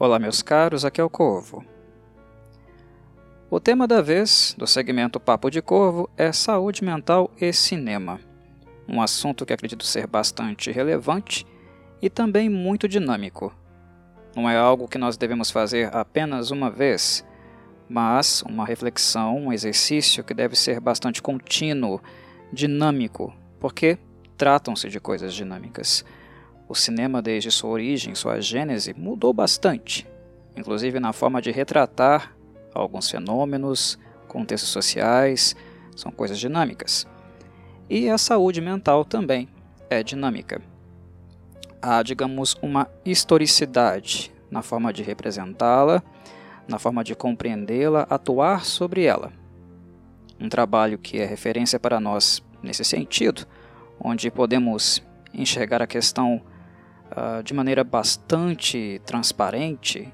Olá, meus caros, aqui é o Corvo. O tema da vez do segmento Papo de Corvo é saúde mental e cinema, um assunto que acredito ser bastante relevante e também muito dinâmico. Não é algo que nós devemos fazer apenas uma vez, mas uma reflexão, um exercício que deve ser bastante contínuo, dinâmico, porque tratam-se de coisas dinâmicas. O cinema, desde sua origem, sua gênese, mudou bastante, inclusive na forma de retratar alguns fenômenos, contextos sociais, são coisas dinâmicas. E a saúde mental também é dinâmica. Há, digamos, uma historicidade na forma de representá-la, na forma de compreendê-la, atuar sobre ela. Um trabalho que é referência para nós nesse sentido, onde podemos enxergar a questão uh, de maneira bastante transparente,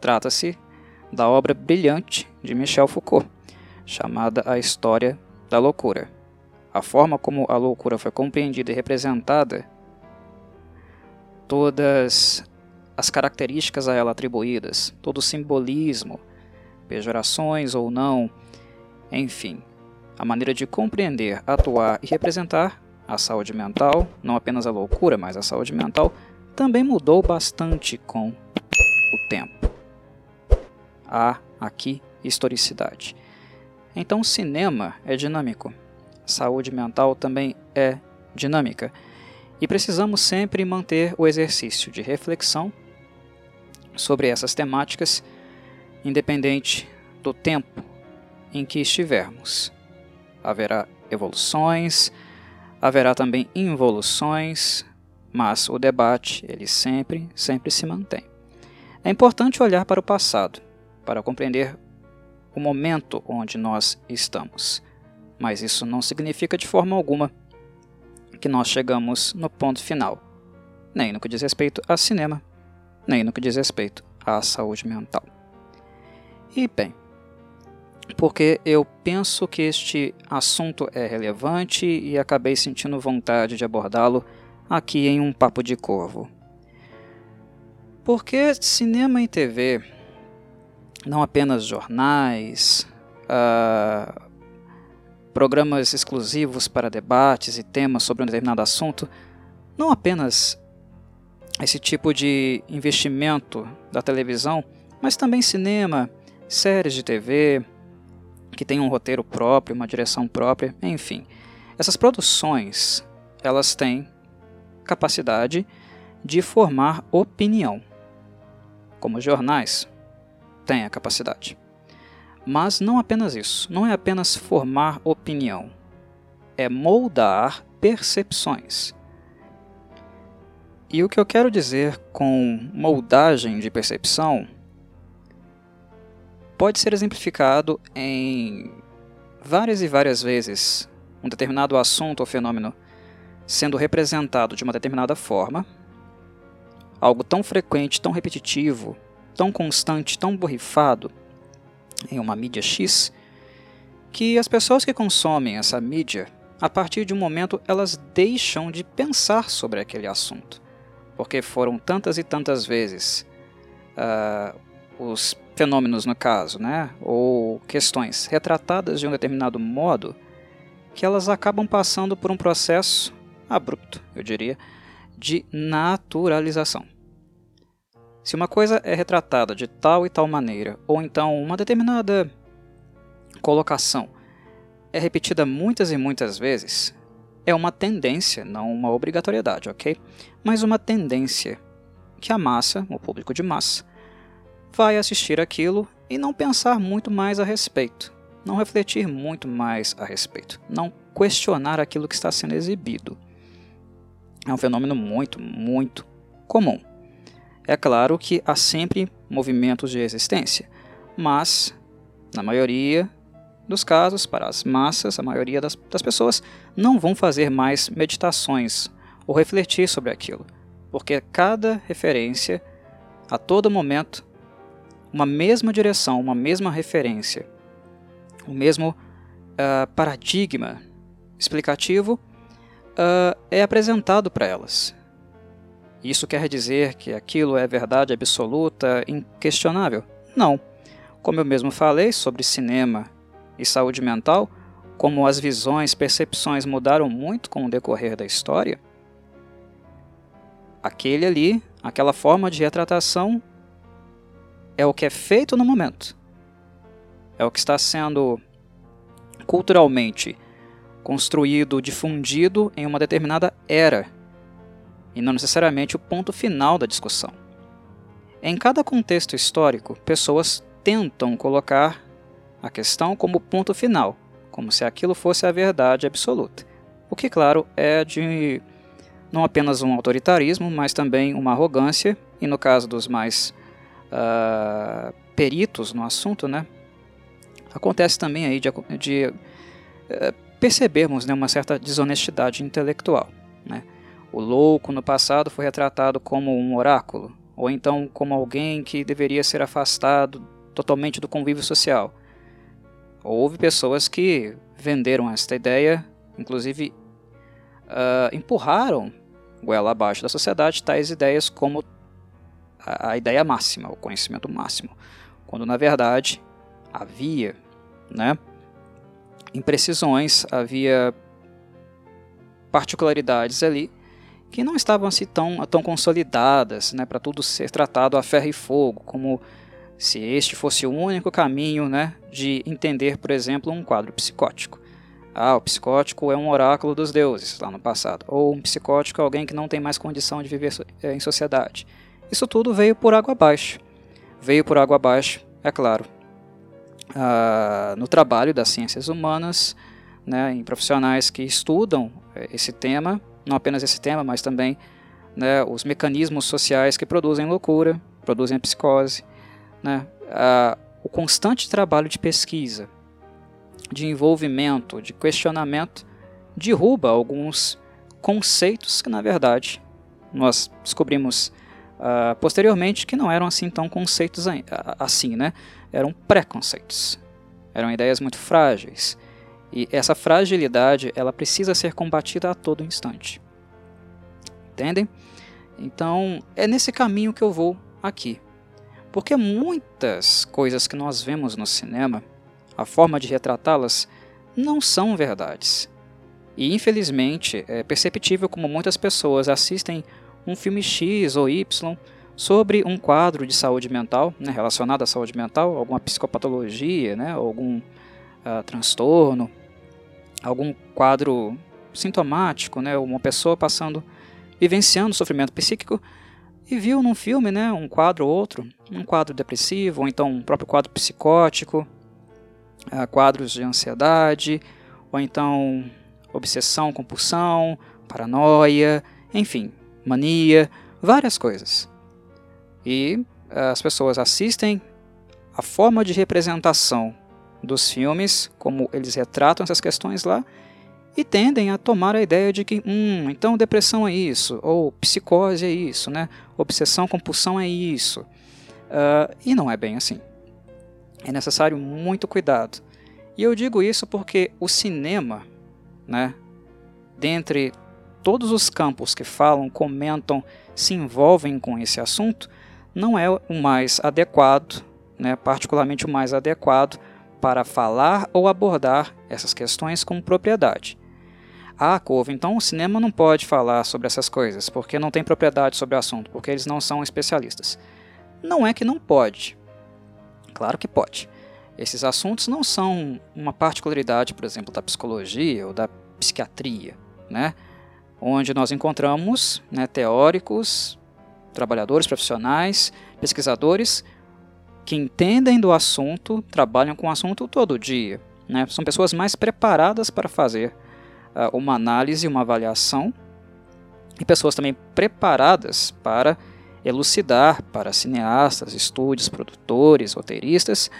trata-se da obra brilhante de Michel Foucault, chamada A História da Loucura. A forma como a loucura foi compreendida e representada, todas as características a ela atribuídas, todo o simbolismo, pejorações ou não, enfim, a maneira de compreender, atuar e representar a saúde mental, não apenas a loucura, mas a saúde mental, também mudou bastante com o tempo. Há aqui historicidade. Então, cinema é dinâmico, saúde mental também é dinâmica, e precisamos sempre manter o exercício de reflexão sobre essas temáticas, independente do tempo em que estivermos. Haverá evoluções, haverá também involuções, mas o debate ele sempre, sempre se mantém. É importante olhar para o passado para compreender o momento onde nós estamos, mas isso não significa de forma alguma que nós chegamos no ponto final, nem no que diz respeito a cinema, nem no que diz respeito à saúde mental. E bem, porque eu penso que este assunto é relevante e acabei sentindo vontade de abordá-lo aqui em um papo de corvo. Porque cinema e TV, não apenas jornais, uh, programas exclusivos para debates e temas sobre um determinado assunto, não apenas esse tipo de investimento da televisão, mas também cinema, séries de TV, que tem um roteiro próprio, uma direção própria, enfim. Essas produções, elas têm capacidade de formar opinião, como jornais têm a capacidade. Mas não apenas isso, não é apenas formar opinião, é moldar percepções. E o que eu quero dizer com moldagem de percepção pode ser exemplificado em várias e várias vezes um determinado assunto ou fenômeno sendo representado de uma determinada forma, algo tão frequente, tão repetitivo, tão constante, tão borrifado em uma mídia X, que as pessoas que consomem essa mídia, a partir de um momento, elas deixam de pensar sobre aquele assunto, porque foram tantas e tantas vezes uh, os fenômenos no caso, né, ou questões retratadas de um determinado modo, que elas acabam passando por um processo abrupto, eu diria, de naturalização. Se uma coisa é retratada de tal e tal maneira, ou então uma determinada colocação é repetida muitas e muitas vezes, é uma tendência, não uma obrigatoriedade, ok? Mas uma tendência que a massa, o público de massa, vai assistir aquilo e não pensar muito mais a respeito, não refletir muito mais a respeito, não questionar aquilo que está sendo exibido. É um fenômeno muito, muito comum. É claro que há sempre movimentos de resistência, mas, na maioria dos casos, para as massas, a maioria das, das pessoas não vão fazer mais meditações ou refletir sobre aquilo, porque cada referência, a todo momento, uma mesma direção, uma mesma referência, o mesmo uh, paradigma explicativo uh, é apresentado para elas. Isso quer dizer que aquilo é verdade absoluta, inquestionável? Não. Como eu mesmo falei sobre cinema e saúde mental, como as visões, percepções mudaram muito com o decorrer da história, aquele ali, aquela forma de retratação é o que é feito no momento. É o que está sendo culturalmente construído, difundido em uma determinada era, e não necessariamente o ponto final da discussão. Em cada contexto histórico, pessoas tentam colocar a questão como ponto final, como se aquilo fosse a verdade absoluta. O que, claro, é de não apenas um autoritarismo, mas também uma arrogância, e no caso dos mais uh, peritos no assunto, né, acontece também aí de, de uh, percebermos né, uma certa desonestidade intelectual. Né. O louco no passado foi retratado como um oráculo, ou então como alguém que deveria ser afastado totalmente do convívio social. Houve pessoas que venderam esta ideia, inclusive uh, empurraram goela abaixo da sociedade tais ideias como a, ideia máxima, o conhecimento máximo, quando na verdade havia né, imprecisões, havia particularidades ali que não estavam assim tão, tão consolidadas né, para tudo ser tratado a ferro e fogo, como se este fosse o único caminho né, de entender, por exemplo, um quadro psicótico. Ah, o psicótico é um oráculo dos deuses lá no passado, ou um psicótico é alguém que não tem mais condição de viver eh, em sociedade. Isso tudo veio por água abaixo. Veio por água abaixo, é claro, ah, no trabalho das ciências humanas, né, em profissionais que estudam eh, esse tema, não apenas esse tema, mas também né, os mecanismos sociais que produzem loucura, produzem psicose, né, a, o constante trabalho de pesquisa, de envolvimento, de questionamento, derruba alguns conceitos que, na verdade, nós descobrimos uh, posteriormente que não eram assim tão conceitos assim, né? Eram preconceitos, eram ideias muito frágeis. E essa fragilidade, ela precisa ser combatida a todo instante. Entendem? Então, é nesse caminho que eu vou aqui. Porque muitas coisas que nós vemos no cinema, a forma de retratá-las, não são verdades. E infelizmente é perceptível como muitas pessoas assistem um filme X ou Y sobre um quadro de saúde mental, né, relacionado à saúde mental, alguma psicopatologia, né, algum uh, transtorno, algum quadro sintomático, né, uma pessoa passando, vivenciando sofrimento psíquico, e viu num filme, né, um quadro ou outro, um quadro depressivo, ou então um próprio quadro psicótico, uh, quadros de ansiedade, ou então obsessão, compulsão, paranoia, enfim, mania, várias coisas. E uh, as pessoas assistem a forma de representação dos filmes, como eles retratam essas questões lá, e tendem a tomar a ideia de que, hum, então depressão é isso, ou psicose é isso, né? obsessão, compulsão é isso. Uh, e não é bem assim. É necessário muito cuidado. E eu digo isso porque o cinema, né, dentre todos os campos que falam, comentam, se envolvem com esse assunto, não é o mais adequado, né, particularmente o mais adequado para falar ou abordar essas questões com propriedade. Ah, Corvo, então o cinema não pode falar sobre essas coisas, porque não tem propriedade sobre o assunto, porque eles não são especialistas. Não é que não pode. Claro que pode. Esses assuntos não são uma particularidade, por exemplo, da psicologia ou da psiquiatria, né? Onde nós encontramos né, teóricos, trabalhadores profissionais, pesquisadores que entendem do assunto, trabalham com o assunto todo dia. Né? São pessoas mais preparadas para fazer uh, uma análise, uma avaliação, e pessoas também preparadas para elucidar para cineastas, estúdios, produtores, roteiristas,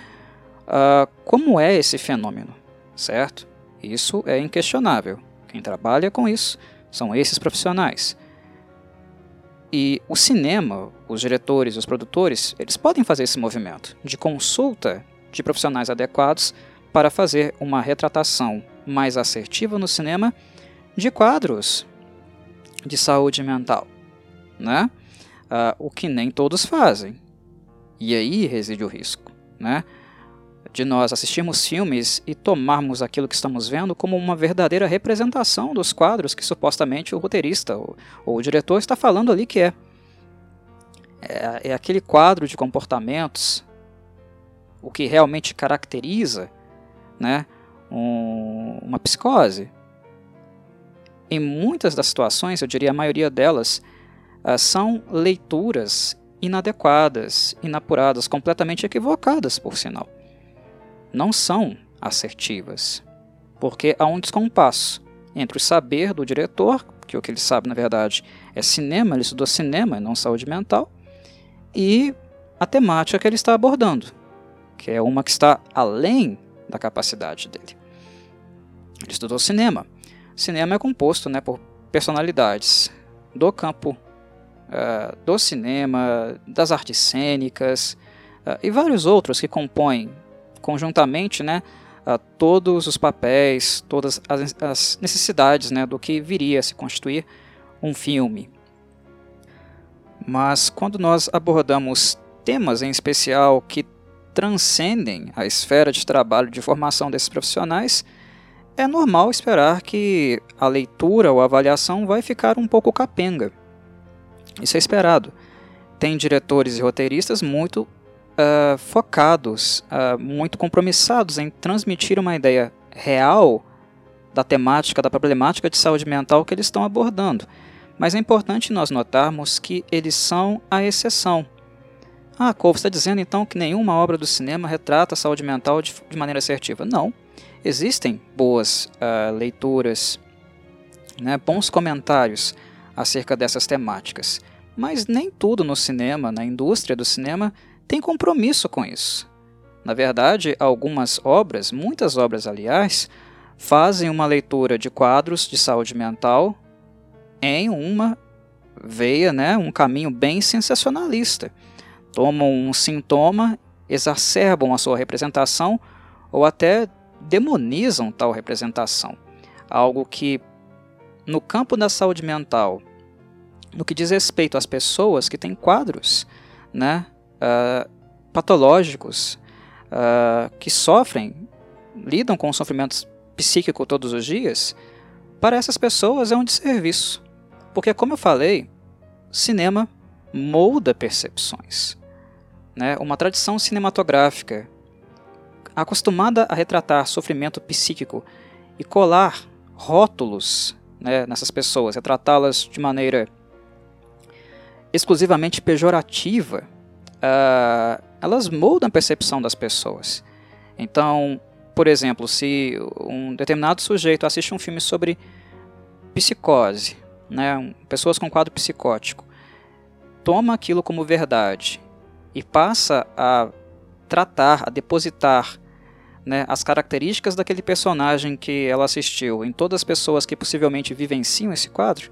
uh, como é esse fenômeno, certo? Isso é inquestionável. Quem trabalha com isso são esses profissionais. E o cinema, os diretores, os produtores, eles podem fazer esse movimento de consulta de profissionais adequados para fazer uma retratação mais assertiva no cinema de quadros de saúde mental. né? Uh, o que nem todos fazem. E aí reside o risco, né? De nós assistirmos filmes e tomarmos aquilo que estamos vendo como uma verdadeira representação dos quadros que supostamente o roteirista ou, ou o diretor está falando ali que é. é. É aquele quadro de comportamentos, o que realmente caracteriza né, um, uma psicose. Em muitas das situações, eu diria a maioria delas, uh, são leituras inadequadas, inapuradas, completamente equivocadas, por sinal. Não são assertivas, porque há um descompasso entre o saber do diretor, que o que ele sabe na verdade é cinema, ele estudou cinema e não saúde mental, e a temática que ele está abordando, que é uma que está além da capacidade dele. Ele estudou cinema. Cinema é composto né, por personalidades do campo uh, do cinema, das artes cênicas uh, e vários outros que compõem conjuntamente né, todos os papéis, todas as, as necessidades né, do que viria a se constituir um filme. Mas quando nós abordamos temas em especial que transcendem a esfera de trabalho de formação desses profissionais, é normal esperar que a leitura ou a avaliação vai ficar um pouco capenga. Isso é esperado. Tem diretores e roteiristas muito uh, focados, uh, muito compromissados em transmitir uma ideia real da temática, da problemática de saúde mental que eles estão abordando. Mas é importante nós notarmos que eles são a exceção. Ah, Couve está dizendo então que nenhuma obra do cinema retrata a saúde mental de, de maneira assertiva. Não. Existem boas uh, leituras, né, bons comentários acerca dessas temáticas. Mas nem tudo no cinema, na indústria do cinema, tem compromisso com isso. Na verdade, algumas obras, muitas obras aliás, fazem uma leitura de quadros de saúde mental em uma veia, né, um caminho bem sensacionalista tomam um sintoma, exacerbam a sua representação ou até demonizam tal representação. Algo que, no campo da saúde mental, no que diz respeito às pessoas que têm quadros né, uh, patológicos, uh, que sofrem, lidam com sofrimentos psíquico todos os dias, para essas pessoas é um desserviço. Porque, como eu falei, cinema molda percepções né, uma tradição cinematográfica acostumada a retratar sofrimento psíquico e colar rótulos né, nessas pessoas, retratá-las de maneira exclusivamente pejorativa, uh, elas moldam a percepção das pessoas. Então, por exemplo, se um determinado sujeito assiste um filme sobre psicose, né, pessoas com quadro psicótico, toma aquilo como verdade e passa a tratar, a depositar né, as características daquele personagem que ela assistiu em todas as pessoas que possivelmente vivenciam esse quadro,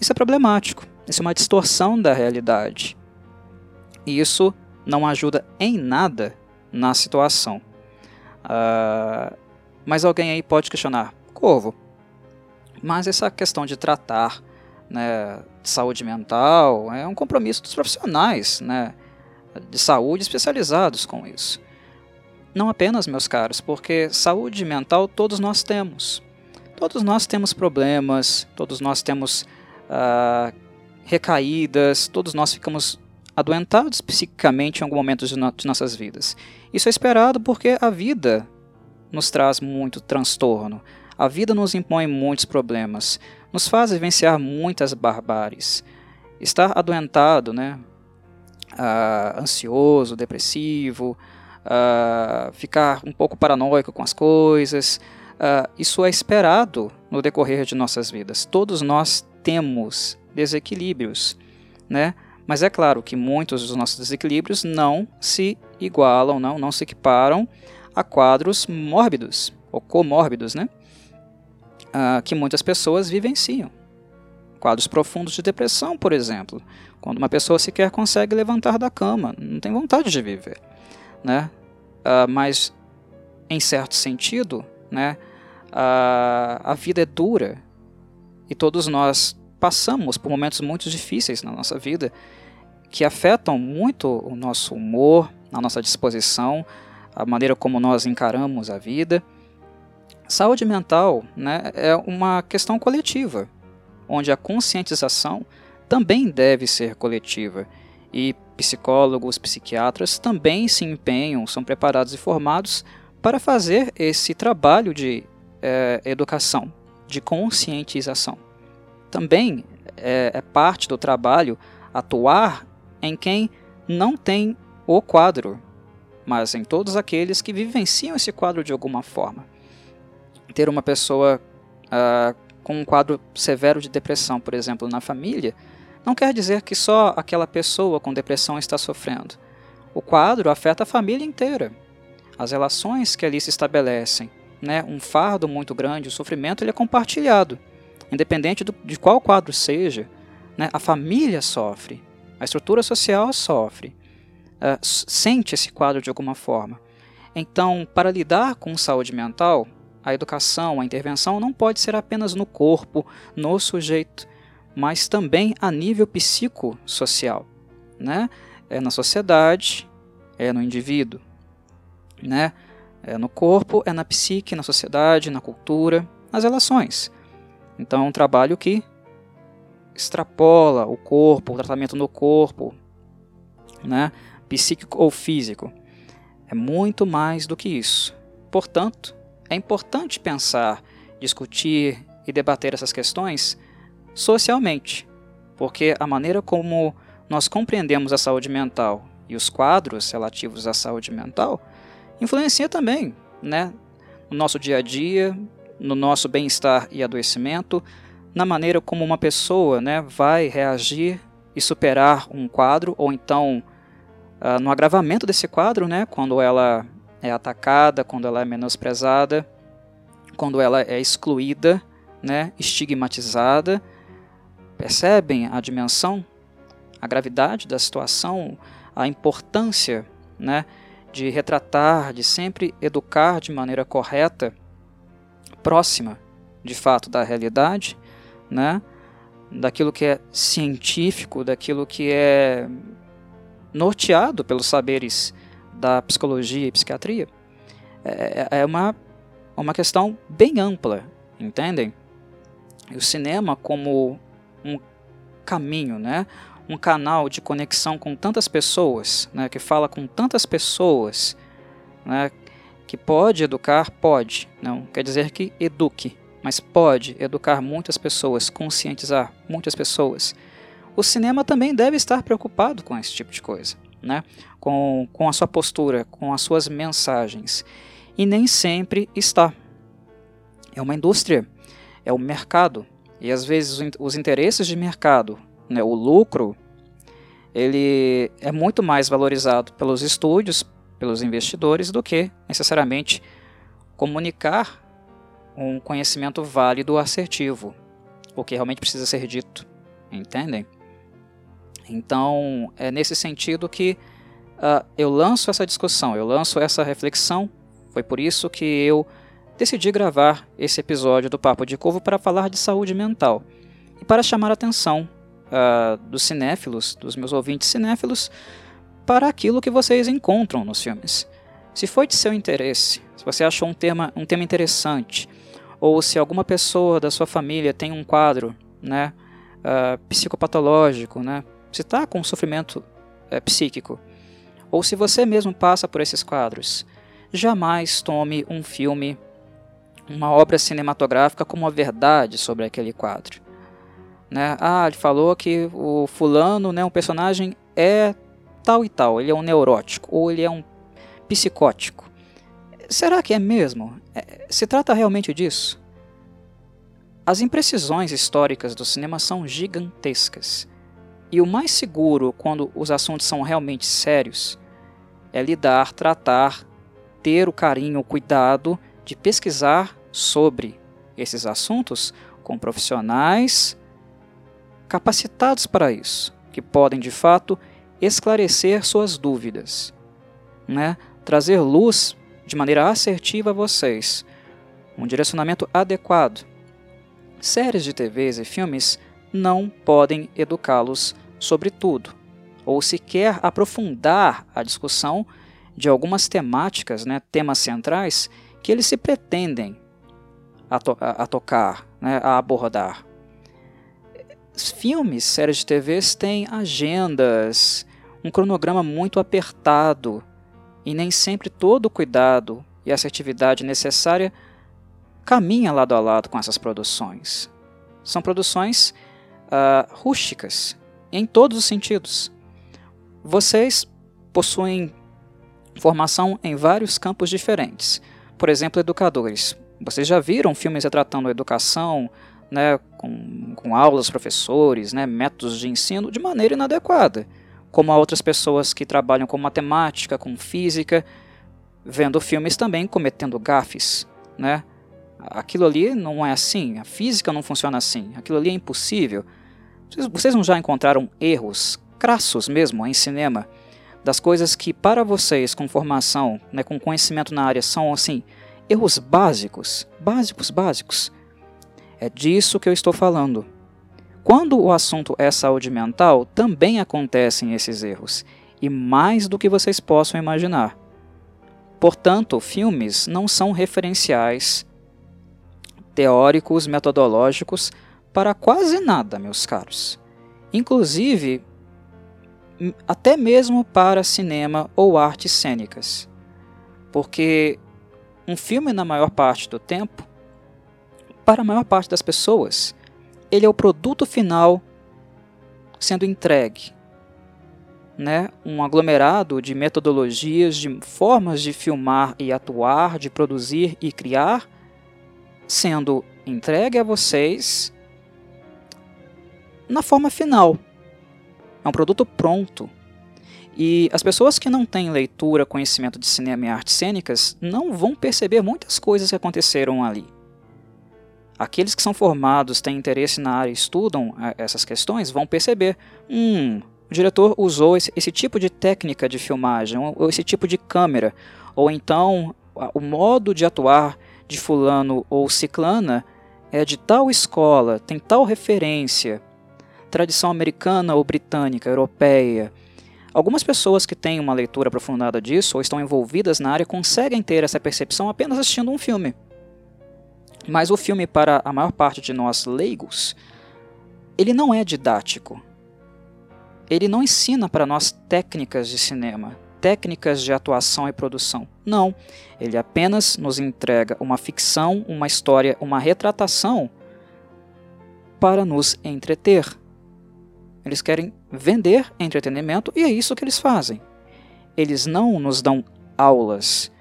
isso é problemático. Isso é uma distorção da realidade. Isso não ajuda em nada na situação. Uh, mas alguém aí pode questionar, Corvo, mas essa questão de tratar né, saúde mental é um compromisso dos profissionais, né? de saúde especializados com isso. Não apenas, meus caros, porque saúde mental todos nós temos. Todos nós temos problemas, todos nós temos uh, recaídas, todos nós ficamos adoentados psiquicamente em algum momento de, no de nossas vidas. Isso é esperado porque a vida nos traz muito transtorno. A vida nos impõe muitos problemas, nos faz vivenciar muitas barbáries. Estar adoentado, né, uh, ansioso, depressivo, uh, ficar um pouco paranoico com as coisas. Uh, isso é esperado no decorrer de nossas vidas. Todos nós temos desequilíbrios, né? Mas é claro que muitos dos nossos desequilíbrios não se igualam, não, não se equiparam a quadros mórbidos ou comórbidos, né? Uh, que muitas pessoas vivenciam. Quadros profundos de depressão, por exemplo, quando uma pessoa sequer consegue levantar da cama, não tem vontade de viver, né? Uh, mas, em certo sentido, né, uh, a vida é dura e todos nós passamos por momentos muito difíceis na nossa vida que afetam muito o nosso humor, a nossa disposição, a maneira como nós encaramos a vida. Saúde mental né, é uma questão coletiva, onde a conscientização também deve ser coletiva. E psicólogos, psiquiatras também se empenham, são preparados e formados para fazer esse trabalho de é, educação, de conscientização. Também é, é parte do trabalho atuar em quem não tem o quadro, mas em todos aqueles que vivenciam esse quadro de alguma forma ter uma pessoa uh, com um quadro severo de depressão, por exemplo, na família, não quer dizer que só aquela pessoa com depressão está sofrendo. O quadro afeta a família inteira. As relações que ali se estabelecem, né, um fardo muito grande, o sofrimento ele é compartilhado. Independente do, de qual quadro seja, né, a família sofre, a estrutura social sofre, uh, sente esse quadro de alguma forma. Então, para lidar com saúde mental, a educação, a intervenção não pode ser apenas no corpo, no sujeito, mas também a nível psicossocial, né? É na sociedade, é no indivíduo, né? É no corpo, é na psique, na sociedade, na cultura, nas relações. Então, é um trabalho que extrapola o corpo, o tratamento no corpo, né? Psíquico ou físico. É muito mais do que isso. Portanto, é importante pensar, discutir e debater essas questões socialmente, porque a maneira como nós compreendemos a saúde mental e os quadros relativos à saúde mental influencia também né, no nosso dia a dia, no nosso bem-estar e adoecimento, na maneira como uma pessoa né, vai reagir e superar um quadro, ou então uh, no agravamento desse quadro, né, quando ela é atacada, quando ela é menosprezada, quando ela é excluída, né, estigmatizada. Percebem a dimensão, a gravidade da situação, a importância né, de retratar, de sempre educar de maneira correta, próxima, de fato, da realidade, né, daquilo que é científico, daquilo que é norteado pelos saberes da psicologia e psiquiatria, é, é uma, uma questão bem ampla, entendem? E o cinema como um caminho, né? um canal de conexão com tantas pessoas, né? que fala com tantas pessoas, né? que pode educar, pode, não quer dizer que eduque, mas pode educar muitas pessoas, conscientizar muitas pessoas. O cinema também deve estar preocupado com esse tipo de coisa né? com, com a sua postura, com as suas mensagens. E nem sempre está. É uma indústria, é o mercado. E às vezes os interesses de mercado, né, o lucro, ele é muito mais valorizado pelos estúdios, pelos investidores, do que necessariamente comunicar um conhecimento válido, assertivo, o que realmente precisa ser dito. Entendem? Então, é nesse sentido que uh, eu lanço essa discussão, eu lanço essa reflexão. Foi por isso que eu decidi gravar esse episódio do Papo de Corvo para falar de saúde mental e para chamar a atenção uh, dos cinéfilos, dos meus ouvintes cinéfilos, para aquilo que vocês encontram nos filmes. Se foi de seu interesse, se você achou um tema, um tema interessante, ou se alguma pessoa da sua família tem um quadro né, uh, psicopatológico, né, se está com sofrimento é, psíquico, ou se você mesmo passa por esses quadros, jamais tome um filme, uma obra cinematográfica como a verdade sobre aquele quadro. Né? Ah, ele falou que o fulano, né, um personagem é tal e tal, ele é um neurótico, ou ele é um psicótico. Será que é mesmo? É, se trata realmente disso? As imprecisões históricas do cinema são gigantescas. E o mais seguro quando os assuntos são realmente sérios é lidar, tratar, ter o carinho, o cuidado de pesquisar sobre esses assuntos com profissionais capacitados para isso, que podem de fato esclarecer suas dúvidas, né? trazer luz de maneira assertiva a vocês, um direcionamento adequado. Séries de TVs e filmes não podem educá-los sobre tudo, ou sequer aprofundar a discussão de algumas temáticas, né, temas centrais, que eles se pretendem a, to a, tocar, né, a abordar. Filmes, séries de TV têm agendas, um cronograma muito apertado e nem sempre todo o cuidado e assertividade necessária caminha lado a lado com essas produções. São produções uh, rústicas, em todos os sentidos. Vocês possuem formação em vários campos diferentes. Por exemplo, educadores. Vocês já viram filmes retratando a educação, né, com, com aulas, professores, né, métodos de ensino de maneira inadequada, como há outras pessoas que trabalham com matemática, com física, vendo filmes também cometendo gafes, né? Aquilo ali não é assim, a física não funciona assim, aquilo ali é impossível. Vocês não já encontraram erros crassos mesmo em cinema das coisas que para vocês com formação, né, com conhecimento na área são assim, erros básicos, básicos, básicos. É disso que eu estou falando. Quando o assunto é saúde mental, também acontecem esses erros, e mais do que vocês possam imaginar. Portanto, filmes não são referenciais teóricos, metodológicos para quase nada, meus caros. Inclusive, até mesmo para cinema ou artes cênicas. Porque um filme, na maior parte do tempo, para a maior parte das pessoas, ele é o produto final sendo entregue. Né? Um aglomerado de metodologias, de formas de filmar e atuar, de produzir e criar, sendo entregue a vocês na forma final. É um produto pronto. E as pessoas que não têm leitura, conhecimento de cinema e artes cênicas não vão perceber muitas coisas que aconteceram ali. Aqueles que são formados, têm interesse na área e estudam eh, essas questões vão perceber: hum, o diretor usou esse, esse tipo de técnica de filmagem, ou esse tipo de câmera, ou então o modo de atuar de fulano ou ciclana é de tal escola, tem tal referência, tradição americana ou britânica, europeia. Algumas pessoas que têm uma leitura aprofundada disso ou estão envolvidas na área conseguem ter essa percepção apenas assistindo um filme. Mas o filme, para a maior parte de nós leigos, ele não é didático. Ele não ensina para nós técnicas de cinema, técnicas de atuação e produção. Não. Ele apenas nos entrega uma ficção, uma história, uma retratação para nos entreter. Eles querem vender entretenimento e é isso que eles fazem. Eles não nos dão aulas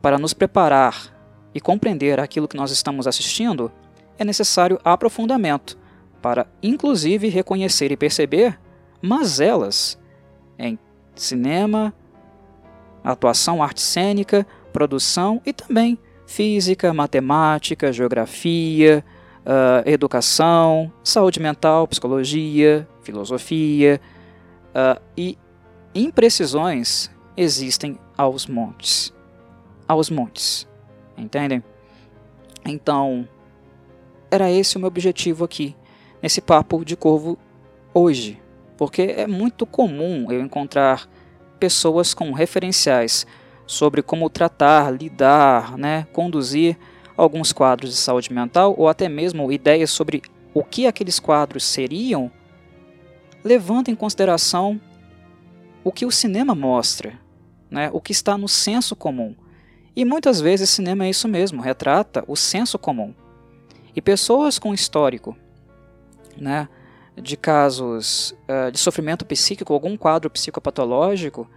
para nos preparar e compreender aquilo que nós estamos assistindo. É necessário aprofundamento para, inclusive, reconhecer e perceber mazelas em cinema, atuação, arte cênica, produção e também física, matemática, geografia, uh, educação, saúde mental, psicologia, filosofia uh, e imprecisões existem aos montes. Aos montes. Entendem? Então, era esse o meu objetivo aqui, nesse papo de corvo hoje. Porque é muito comum eu encontrar pessoas com referenciais sobre como tratar, lidar, né, conduzir alguns quadros de saúde mental ou até mesmo ideias sobre o que aqueles quadros seriam, levando em consideração o que o cinema mostra, né, o que está no senso comum. E muitas vezes cinema é isso mesmo, retrata o senso comum. E pessoas com histórico né, de casos uh, de sofrimento psíquico, algum quadro psicopatológico,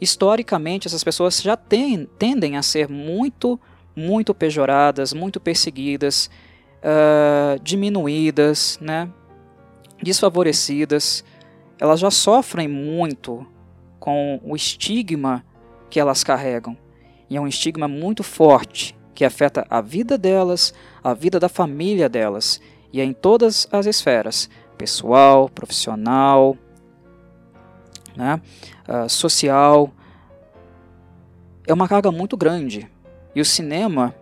historicamente essas pessoas já tem, tendem a ser muito muito pejoradas, muito perseguidas, uh, diminuídas, né, desfavorecidas. Elas já sofrem muito com o estigma que elas carregam. E é um estigma muito forte que afeta a vida delas, a vida da família delas, e é em todas as esferas pessoal, profissional, né, uh, social. É uma carga muito grande e o cinema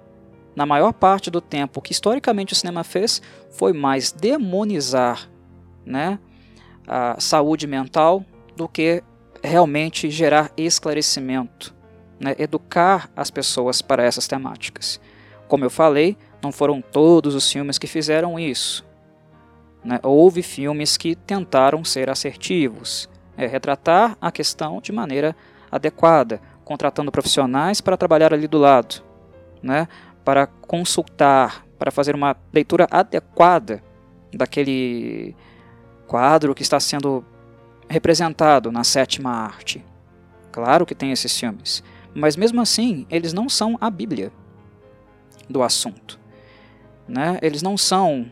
na maior parte do tempo, o que historicamente o cinema fez foi mais demonizar né, a saúde mental do que realmente gerar esclarecimento, né, educar as pessoas para essas temáticas. Como eu falei, não foram todos os filmes que fizeram isso. Né? Houve filmes que tentaram ser assertivos, é, retratar a questão de maneira adequada, contratando profissionais para trabalhar ali do lado, né? para consultar, para fazer uma leitura adequada daquele quadro que está sendo representado na sétima arte. Claro que tem esses filmes, mas mesmo assim eles não são a Bíblia do assunto. Né? Eles não são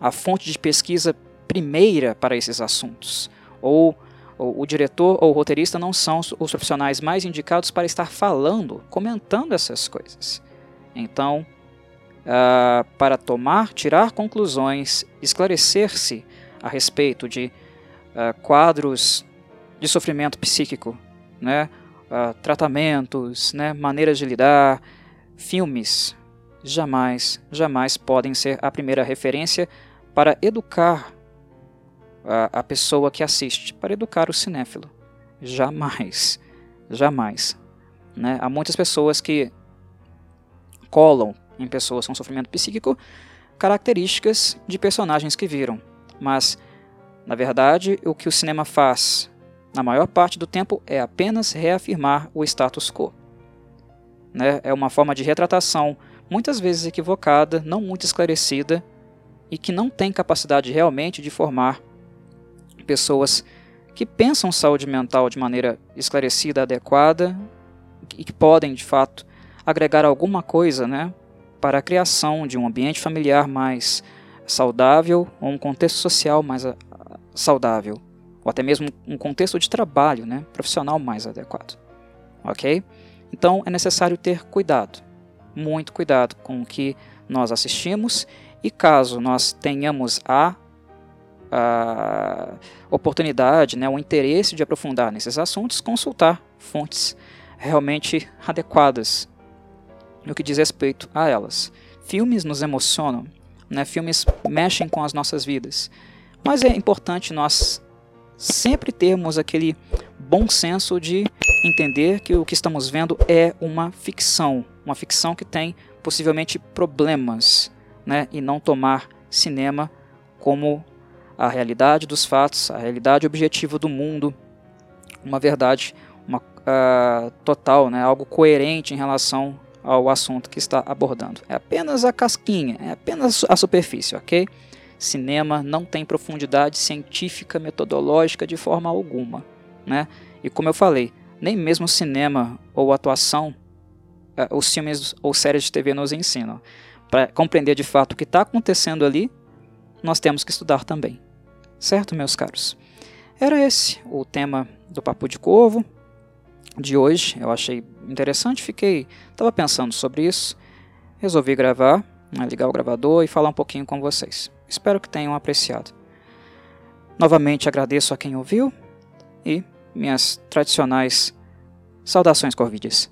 a fonte de pesquisa primeira para esses assuntos. Ou, ou o diretor ou o roteirista não são os profissionais mais indicados para estar falando, comentando essas coisas. Então, uh, para tomar, tirar conclusões, esclarecer-se a respeito de uh, quadros de sofrimento psíquico, né? Uh, tratamentos, né? maneiras de lidar, filmes, jamais, jamais podem ser a primeira referência para educar a, a pessoa que assiste, para educar o cinéfilo. Jamais, jamais. Né? Há muitas pessoas que colam em pessoas com sofrimento psíquico características de personagens que viram, mas na verdade o que o cinema faz na maior parte do tempo é apenas reafirmar o status quo. Né? É uma forma de retratação muitas vezes equivocada, não muito esclarecida e que não tem capacidade realmente de formar pessoas que pensam saúde mental de maneira esclarecida, adequada e que podem, de fato, agregar alguma coisa né, para a criação de um ambiente familiar mais saudável ou um contexto social mais ah, saudável, ou até mesmo um contexto de trabalho né, profissional mais adequado. Ok? Então é necessário ter cuidado muito cuidado com o que nós assistimos e caso nós tenhamos a, a oportunidade, né, o interesse de aprofundar nesses assuntos, consultar fontes realmente adequadas no que diz respeito a elas. Filmes nos emocionam, né, filmes mexem com as nossas vidas, mas é importante nós sempre termos aquele bom senso de entender que o que estamos vendo é uma ficção, uma ficção que tem possivelmente problemas, né, e não tomar cinema como a realidade dos fatos, a realidade objetiva do mundo, uma verdade uma, uh, total, né, algo coerente em relação ao assunto que está abordando. É apenas a casquinha, é apenas a superfície, ok? Cinema não tem profundidade científica, metodológica de forma alguma, né? E como eu falei, nem mesmo cinema ou atuação, eh, os filmes ou séries de TV nos ensinam. Para compreender de fato o que está acontecendo ali, nós temos que estudar também. Certo, meus caros? Era esse o tema do Papo de Corvo de hoje. Eu achei interessante, fiquei, estava pensando sobre isso, resolvi gravar, né, ligar o gravador e falar um pouquinho com vocês. Espero que tenham apreciado. Novamente agradeço a quem ouviu e minhas tradicionais saudações corvides.